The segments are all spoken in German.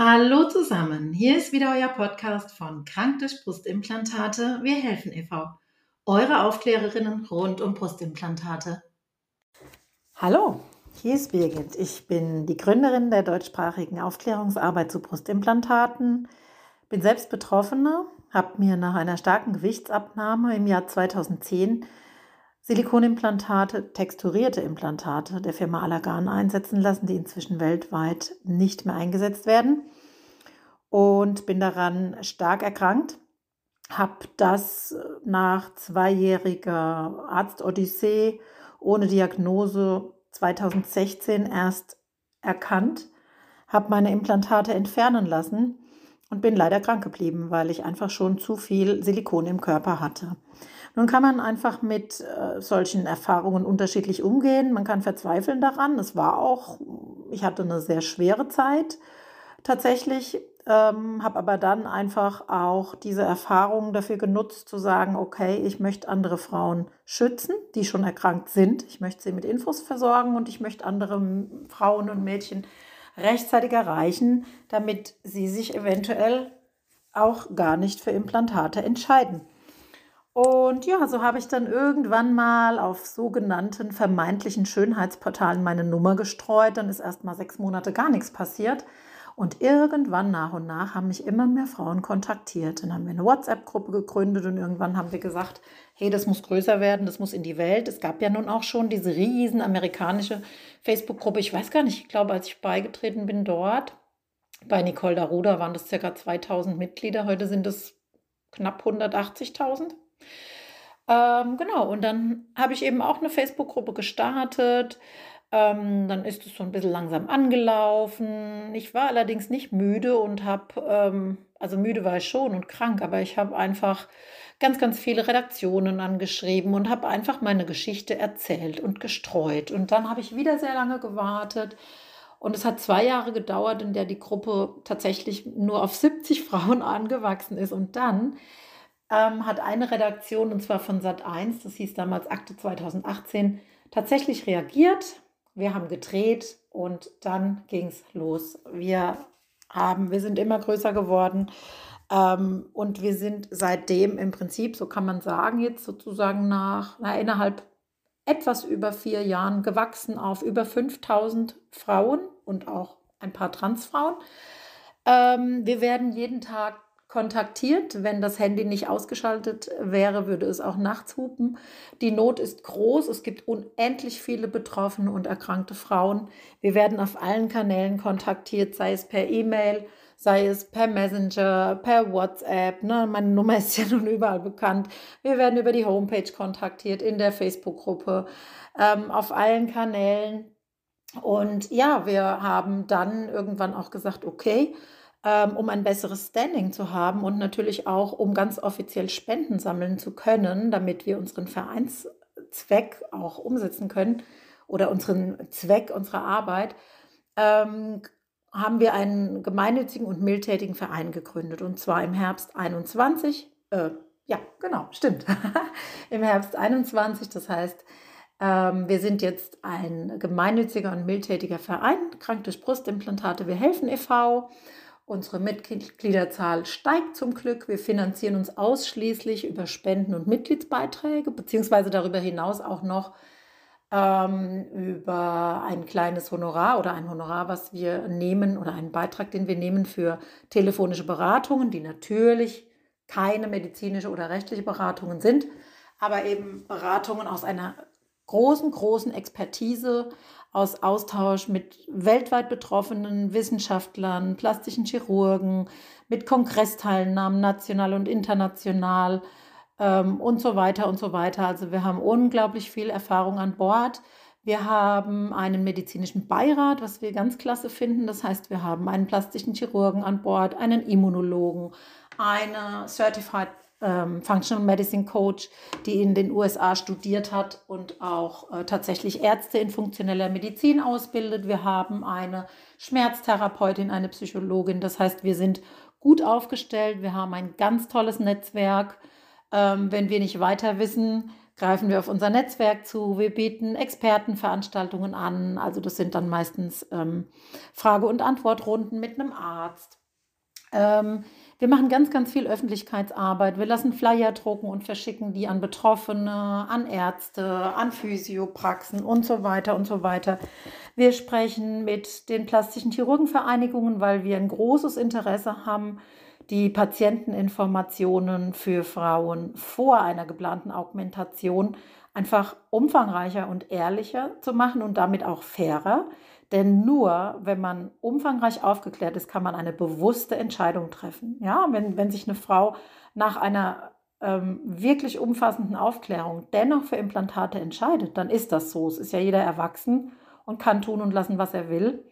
Hallo zusammen, hier ist wieder euer Podcast von Krank durch Brustimplantate. Wir helfen e.V. Eure Aufklärerinnen rund um Brustimplantate. Hallo, hier ist Birgit. Ich bin die Gründerin der deutschsprachigen Aufklärungsarbeit zu Brustimplantaten, bin selbst Betroffene, habe mir nach einer starken Gewichtsabnahme im Jahr 2010 Silikonimplantate, texturierte Implantate der Firma Allergan einsetzen lassen, die inzwischen weltweit nicht mehr eingesetzt werden. Und bin daran stark erkrankt. Habe das nach zweijähriger Arztodyssee ohne Diagnose 2016 erst erkannt, habe meine Implantate entfernen lassen und bin leider krank geblieben, weil ich einfach schon zu viel Silikon im Körper hatte. Nun kann man einfach mit äh, solchen Erfahrungen unterschiedlich umgehen. Man kann verzweifeln daran. Es war auch, ich hatte eine sehr schwere Zeit tatsächlich, ähm, habe aber dann einfach auch diese Erfahrungen dafür genutzt, zu sagen, okay, ich möchte andere Frauen schützen, die schon erkrankt sind. Ich möchte sie mit Infos versorgen und ich möchte andere Frauen und Mädchen rechtzeitig erreichen, damit sie sich eventuell auch gar nicht für Implantate entscheiden. Und ja, so habe ich dann irgendwann mal auf sogenannten vermeintlichen Schönheitsportalen meine Nummer gestreut. Dann ist erst mal sechs Monate gar nichts passiert. Und irgendwann nach und nach haben mich immer mehr Frauen kontaktiert. Dann haben wir eine WhatsApp-Gruppe gegründet und irgendwann haben wir gesagt, hey, das muss größer werden, das muss in die Welt. Es gab ja nun auch schon diese riesen amerikanische Facebook-Gruppe. Ich weiß gar nicht, ich glaube, als ich beigetreten bin dort, bei Nicole Daruda waren das ca. 2000 Mitglieder. Heute sind es knapp 180.000. Ähm, genau, und dann habe ich eben auch eine Facebook-Gruppe gestartet. Ähm, dann ist es so ein bisschen langsam angelaufen. Ich war allerdings nicht müde und habe, ähm, also müde war ich schon und krank, aber ich habe einfach ganz, ganz viele Redaktionen angeschrieben und habe einfach meine Geschichte erzählt und gestreut. Und dann habe ich wieder sehr lange gewartet. Und es hat zwei Jahre gedauert, in der die Gruppe tatsächlich nur auf 70 Frauen angewachsen ist. Und dann ähm, hat eine Redaktion, und zwar von Sat1, das hieß damals Akte 2018, tatsächlich reagiert. Wir haben gedreht und dann ging es los. Wir haben, wir sind immer größer geworden. Ähm, und wir sind seitdem im Prinzip, so kann man sagen, jetzt sozusagen nach, na, innerhalb etwas über vier Jahren gewachsen auf über 5000 Frauen und auch ein paar Transfrauen. Ähm, wir werden jeden Tag kontaktiert. Wenn das Handy nicht ausgeschaltet wäre, würde es auch nachts hupen. Die Not ist groß. Es gibt unendlich viele betroffene und erkrankte Frauen. Wir werden auf allen Kanälen kontaktiert, sei es per E-Mail, sei es per Messenger, per WhatsApp. Ne? Meine Nummer ist ja nun überall bekannt. Wir werden über die Homepage kontaktiert, in der Facebook-Gruppe, ähm, auf allen Kanälen. Und ja, wir haben dann irgendwann auch gesagt, okay, um ein besseres Standing zu haben und natürlich auch, um ganz offiziell Spenden sammeln zu können, damit wir unseren Vereinszweck auch umsetzen können oder unseren Zweck unserer Arbeit, ähm, haben wir einen gemeinnützigen und mildtätigen Verein gegründet und zwar im Herbst 21. Äh, ja, genau, stimmt. Im Herbst 21, das heißt, ähm, wir sind jetzt ein gemeinnütziger und mildtätiger Verein, Krank durch Brustimplantate, wir helfen e.V. Unsere Mitgliederzahl steigt zum Glück. Wir finanzieren uns ausschließlich über Spenden und Mitgliedsbeiträge, beziehungsweise darüber hinaus auch noch ähm, über ein kleines Honorar oder ein Honorar, was wir nehmen oder einen Beitrag, den wir nehmen für telefonische Beratungen, die natürlich keine medizinische oder rechtliche Beratungen sind, aber eben Beratungen aus einer großen, großen Expertise aus Austausch mit weltweit betroffenen Wissenschaftlern, plastischen Chirurgen, mit Kongressteilnahmen national und international ähm, und so weiter und so weiter. Also wir haben unglaublich viel Erfahrung an Bord. Wir haben einen medizinischen Beirat, was wir ganz klasse finden. Das heißt, wir haben einen plastischen Chirurgen an Bord, einen Immunologen, eine Certified ähm, Functional Medicine Coach, die in den USA studiert hat und auch äh, tatsächlich Ärzte in funktioneller Medizin ausbildet. Wir haben eine Schmerztherapeutin, eine Psychologin. Das heißt, wir sind gut aufgestellt. Wir haben ein ganz tolles Netzwerk. Ähm, wenn wir nicht weiter wissen, greifen wir auf unser Netzwerk zu. Wir bieten Expertenveranstaltungen an. Also das sind dann meistens ähm, Frage- und Antwortrunden mit einem Arzt. Ähm, wir machen ganz, ganz viel Öffentlichkeitsarbeit. Wir lassen Flyer drucken und verschicken die an Betroffene, an Ärzte, an Physiopraxen und so weiter und so weiter. Wir sprechen mit den plastischen Chirurgenvereinigungen, weil wir ein großes Interesse haben, die Patienteninformationen für Frauen vor einer geplanten Augmentation einfach umfangreicher und ehrlicher zu machen und damit auch fairer. Denn nur wenn man umfangreich aufgeklärt ist, kann man eine bewusste Entscheidung treffen. Ja, wenn, wenn sich eine Frau nach einer ähm, wirklich umfassenden Aufklärung dennoch für Implantate entscheidet, dann ist das so. Es ist ja jeder erwachsen und kann tun und lassen, was er will.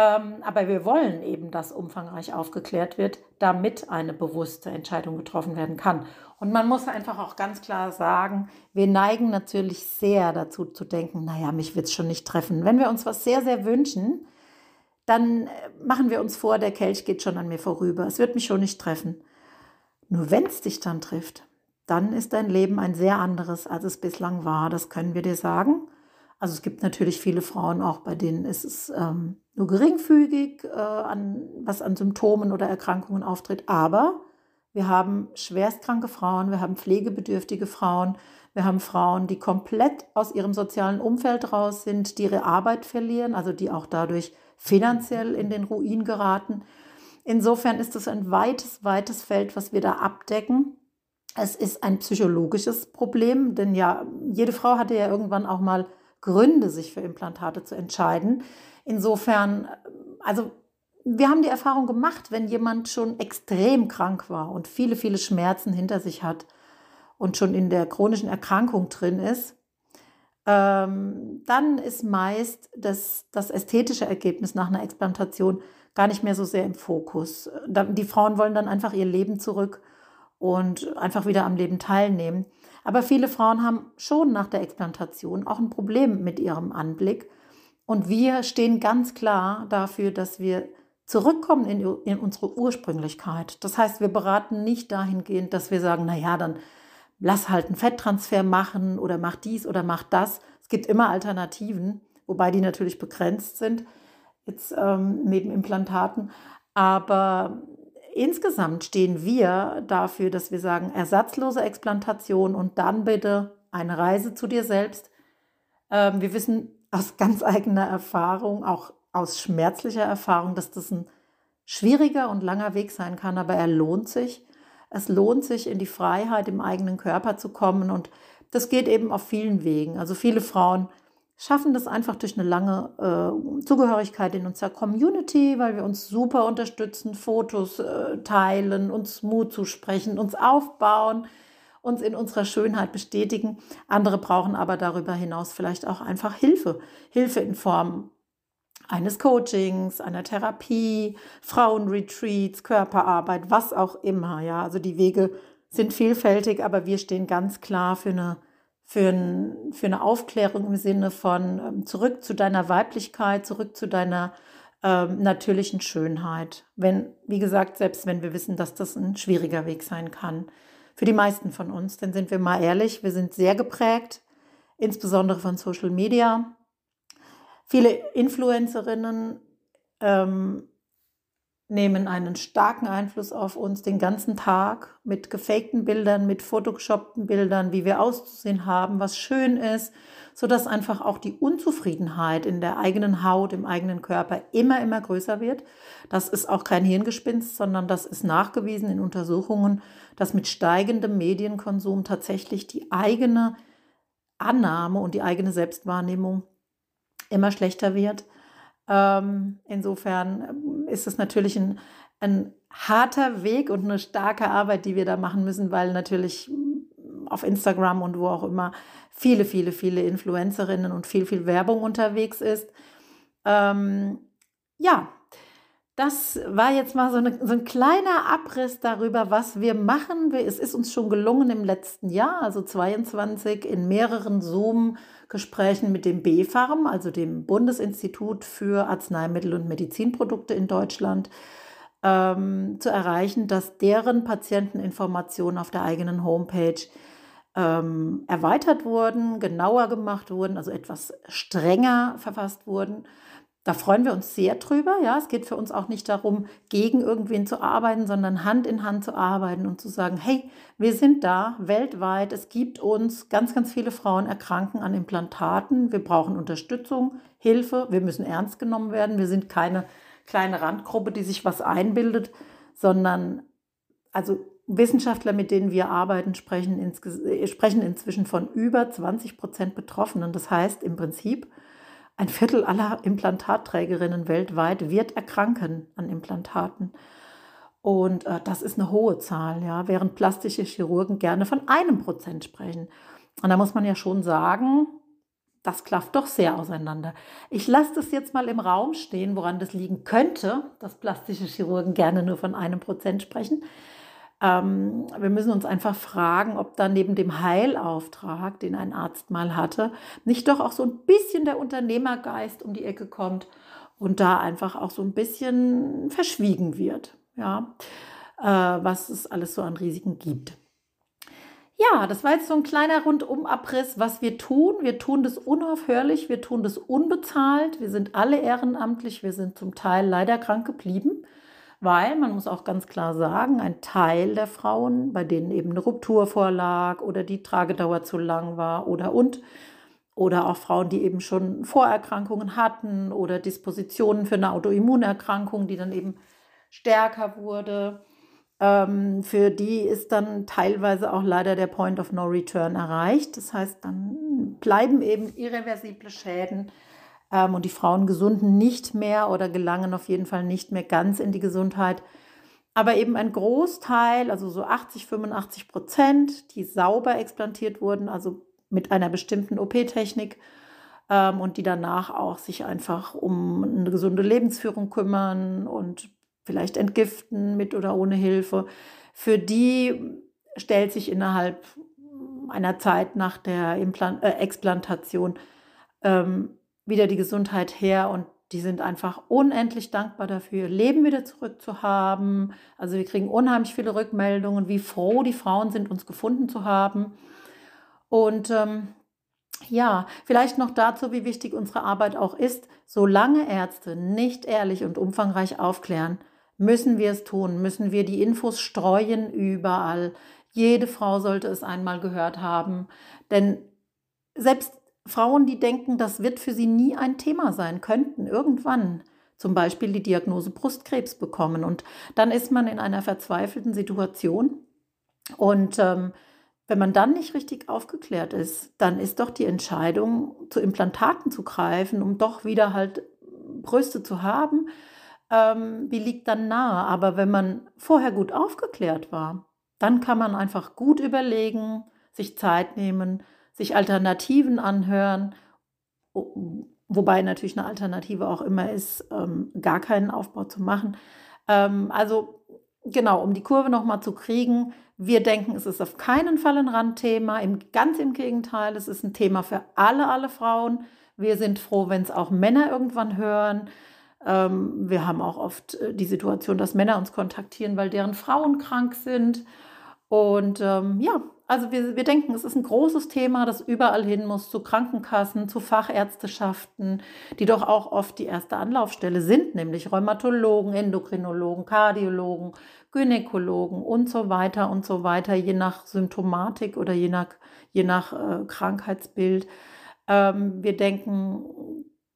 Ähm, aber wir wollen eben, dass umfangreich aufgeklärt wird, damit eine bewusste Entscheidung getroffen werden kann. Und man muss einfach auch ganz klar sagen, wir neigen natürlich sehr dazu zu denken, naja, mich wird es schon nicht treffen. Wenn wir uns was sehr, sehr wünschen, dann äh, machen wir uns vor, der Kelch geht schon an mir vorüber. Es wird mich schon nicht treffen. Nur wenn es dich dann trifft, dann ist dein Leben ein sehr anderes, als es bislang war. Das können wir dir sagen. Also es gibt natürlich viele Frauen auch, bei denen ist es ähm, nur geringfügig, äh, an, was an Symptomen oder Erkrankungen auftritt. Aber wir haben schwerstkranke Frauen, wir haben pflegebedürftige Frauen, wir haben Frauen, die komplett aus ihrem sozialen Umfeld raus sind, die ihre Arbeit verlieren, also die auch dadurch finanziell in den Ruin geraten. Insofern ist es ein weites, weites Feld, was wir da abdecken. Es ist ein psychologisches Problem, denn ja, jede Frau hatte ja irgendwann auch mal Gründe, sich für Implantate zu entscheiden. Insofern, also wir haben die Erfahrung gemacht, wenn jemand schon extrem krank war und viele, viele Schmerzen hinter sich hat und schon in der chronischen Erkrankung drin ist, ähm, dann ist meist das, das ästhetische Ergebnis nach einer Explantation gar nicht mehr so sehr im Fokus. Die Frauen wollen dann einfach ihr Leben zurück und einfach wieder am Leben teilnehmen. Aber viele Frauen haben schon nach der Explantation auch ein Problem mit ihrem Anblick. Und wir stehen ganz klar dafür, dass wir zurückkommen in, in unsere Ursprünglichkeit. Das heißt, wir beraten nicht dahingehend, dass wir sagen, naja, dann lass halt einen Fetttransfer machen oder mach dies oder mach das. Es gibt immer Alternativen, wobei die natürlich begrenzt sind, jetzt ähm, neben Implantaten. Aber insgesamt stehen wir dafür, dass wir sagen, ersatzlose Explantation und dann bitte eine Reise zu dir selbst. Ähm, wir wissen aus ganz eigener Erfahrung, auch aus schmerzlicher Erfahrung, dass das ein schwieriger und langer Weg sein kann, aber er lohnt sich. Es lohnt sich, in die Freiheit im eigenen Körper zu kommen und das geht eben auf vielen Wegen. Also viele Frauen schaffen das einfach durch eine lange äh, Zugehörigkeit in unserer Community, weil wir uns super unterstützen, Fotos äh, teilen, uns Mut zusprechen, uns aufbauen, uns in unserer Schönheit bestätigen. Andere brauchen aber darüber hinaus vielleicht auch einfach Hilfe. Hilfe in Form eines Coachings, einer Therapie, Frauenretreats, Körperarbeit, was auch immer. Ja, also die Wege sind vielfältig, aber wir stehen ganz klar für eine für, ein, für eine Aufklärung im Sinne von ähm, zurück zu deiner Weiblichkeit, zurück zu deiner ähm, natürlichen Schönheit. Wenn, wie gesagt, selbst wenn wir wissen, dass das ein schwieriger Weg sein kann. Für die meisten von uns, denn sind wir mal ehrlich, wir sind sehr geprägt, insbesondere von Social Media. Viele Influencerinnen ähm, nehmen einen starken Einfluss auf uns den ganzen Tag mit gefakten Bildern, mit photoshoppten Bildern, wie wir auszusehen haben, was schön ist, sodass einfach auch die Unzufriedenheit in der eigenen Haut, im eigenen Körper immer, immer größer wird. Das ist auch kein Hirngespinst, sondern das ist nachgewiesen in Untersuchungen, dass mit steigendem Medienkonsum tatsächlich die eigene Annahme und die eigene Selbstwahrnehmung immer schlechter wird. Ähm, insofern ähm, ist es natürlich ein, ein harter Weg und eine starke Arbeit, die wir da machen müssen, weil natürlich mm, auf Instagram und wo auch immer viele, viele, viele Influencerinnen und viel, viel Werbung unterwegs ist. Ähm, ja, das war jetzt mal so, eine, so, ein kleiner Abriss darüber, was wir machen. Es ist uns schon gelungen im letzten Jahr, also 22, in mehreren Zoom-Gesprächen mit dem BfArM, also dem Bundesinstitut für Arzneimittel und Medizinprodukte in Deutschland, ähm, zu erreichen, dass deren Patienteninformationen auf der eigenen Homepage ähm, erweitert wurden, genauer gemacht wurden, also etwas strenger verfasst wurden. Da freuen wir uns sehr drüber. Ja, es geht für uns auch nicht darum, gegen irgendwen zu arbeiten, sondern Hand in Hand zu arbeiten und zu sagen, hey, wir sind da weltweit. Es gibt uns, ganz, ganz viele Frauen erkranken an Implantaten. Wir brauchen Unterstützung, Hilfe. Wir müssen ernst genommen werden. Wir sind keine kleine Randgruppe, die sich was einbildet, sondern also Wissenschaftler, mit denen wir arbeiten, sprechen, sprechen inzwischen von über 20 Prozent Betroffenen. Das heißt im Prinzip, ein Viertel aller Implantatträgerinnen weltweit wird erkranken an Implantaten. Und äh, das ist eine hohe Zahl, ja, während plastische Chirurgen gerne von einem Prozent sprechen. Und da muss man ja schon sagen, das klafft doch sehr auseinander. Ich lasse das jetzt mal im Raum stehen, woran das liegen könnte, dass plastische Chirurgen gerne nur von einem Prozent sprechen. Ähm, wir müssen uns einfach fragen, ob da neben dem Heilauftrag, den ein Arzt mal hatte, nicht doch auch so ein bisschen der Unternehmergeist um die Ecke kommt und da einfach auch so ein bisschen verschwiegen wird, ja, äh, was es alles so an Risiken gibt. Ja, das war jetzt so ein kleiner Rundumabriss, was wir tun. Wir tun das unaufhörlich, wir tun das unbezahlt. Wir sind alle ehrenamtlich, wir sind zum Teil leider krank geblieben weil man muss auch ganz klar sagen, ein Teil der Frauen, bei denen eben eine Ruptur vorlag oder die Tragedauer zu lang war oder und oder auch Frauen, die eben schon Vorerkrankungen hatten oder Dispositionen für eine Autoimmunerkrankung, die dann eben stärker wurde. Ähm, für die ist dann teilweise auch leider der Point of No Return erreicht. Das heißt, dann bleiben eben irreversible Schäden ähm, und die Frauen gesunden nicht mehr oder gelangen auf jeden Fall nicht mehr ganz in die Gesundheit. Aber eben ein Großteil, also so 80, 85 Prozent, die sauber explantiert wurden, also mit einer bestimmten OP-Technik ähm, und die danach auch sich einfach um eine gesunde Lebensführung kümmern und vielleicht entgiften mit oder ohne Hilfe. Für die stellt sich innerhalb einer Zeit nach der Implant äh, Explantation ähm, wieder die Gesundheit her und die sind einfach unendlich dankbar dafür, Leben wieder zurückzuhaben. Also wir kriegen unheimlich viele Rückmeldungen, wie froh die Frauen sind, uns gefunden zu haben. Und ähm, ja, vielleicht noch dazu, wie wichtig unsere Arbeit auch ist. Solange Ärzte nicht ehrlich und umfangreich aufklären, müssen wir es tun, müssen wir die Infos streuen überall. Jede Frau sollte es einmal gehört haben. Denn selbst Frauen, die denken, das wird für sie nie ein Thema sein, könnten irgendwann zum Beispiel die Diagnose Brustkrebs bekommen. Und dann ist man in einer verzweifelten Situation. Und ähm, wenn man dann nicht richtig aufgeklärt ist, dann ist doch die Entscheidung, zu Implantaten zu greifen, um doch wieder halt Brüste zu haben, ähm, die liegt dann nahe. Aber wenn man vorher gut aufgeklärt war, dann kann man einfach gut überlegen, sich Zeit nehmen, sich Alternativen anhören, wobei natürlich eine Alternative auch immer ist, ähm, gar keinen Aufbau zu machen. Ähm, also genau, um die Kurve nochmal zu kriegen, wir denken, es ist auf keinen Fall ein Randthema, im, ganz im Gegenteil, es ist ein Thema für alle, alle Frauen. Wir sind froh, wenn es auch Männer irgendwann hören. Ähm, wir haben auch oft äh, die Situation, dass Männer uns kontaktieren, weil deren Frauen krank sind. Und ähm, ja, also wir, wir denken, es ist ein großes Thema, das überall hin muss, zu Krankenkassen, zu Fachärzteschaften, die doch auch oft die erste Anlaufstelle sind, nämlich Rheumatologen, Endokrinologen, Kardiologen, Gynäkologen und so weiter und so weiter, je nach Symptomatik oder je nach, je nach äh, Krankheitsbild. Ähm, wir denken,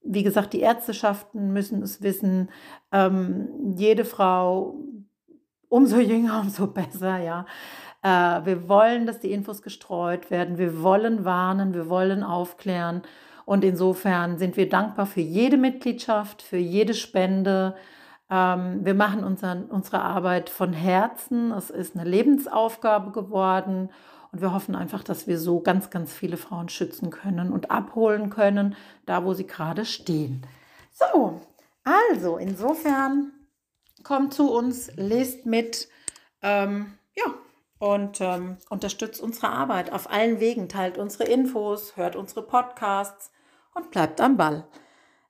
wie gesagt, die Ärzteschaften müssen es wissen. Ähm, jede Frau, umso jünger, umso besser, ja. Äh, wir wollen, dass die Infos gestreut werden. Wir wollen warnen, wir wollen aufklären. Und insofern sind wir dankbar für jede Mitgliedschaft, für jede Spende. Ähm, wir machen unsere Arbeit von Herzen. Es ist eine Lebensaufgabe geworden. Und wir hoffen einfach, dass wir so ganz, ganz viele Frauen schützen können und abholen können, da wo sie gerade stehen. So, also insofern kommt zu uns, lest mit. Ähm, ja, und ähm, unterstützt unsere Arbeit auf allen Wegen, teilt unsere Infos, hört unsere Podcasts und bleibt am Ball.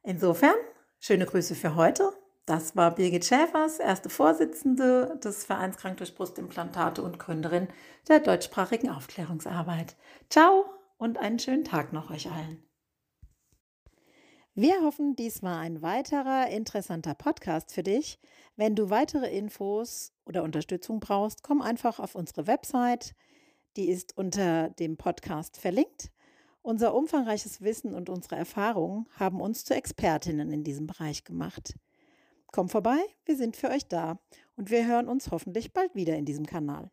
Insofern, schöne Grüße für heute Das war Birgit Schäfers, erste Vorsitzende des Vereins Krank durch Brustimplantate und Gründerin der deutschsprachigen Aufklärungsarbeit. Ciao und einen schönen Tag noch euch allen. Wir hoffen, dies war ein weiterer interessanter Podcast für dich. Wenn du weitere Infos oder Unterstützung brauchst, komm einfach auf unsere Website. Die ist unter dem Podcast verlinkt. Unser umfangreiches Wissen und unsere Erfahrungen haben uns zu Expertinnen in diesem Bereich gemacht. Komm vorbei, wir sind für euch da und wir hören uns hoffentlich bald wieder in diesem Kanal.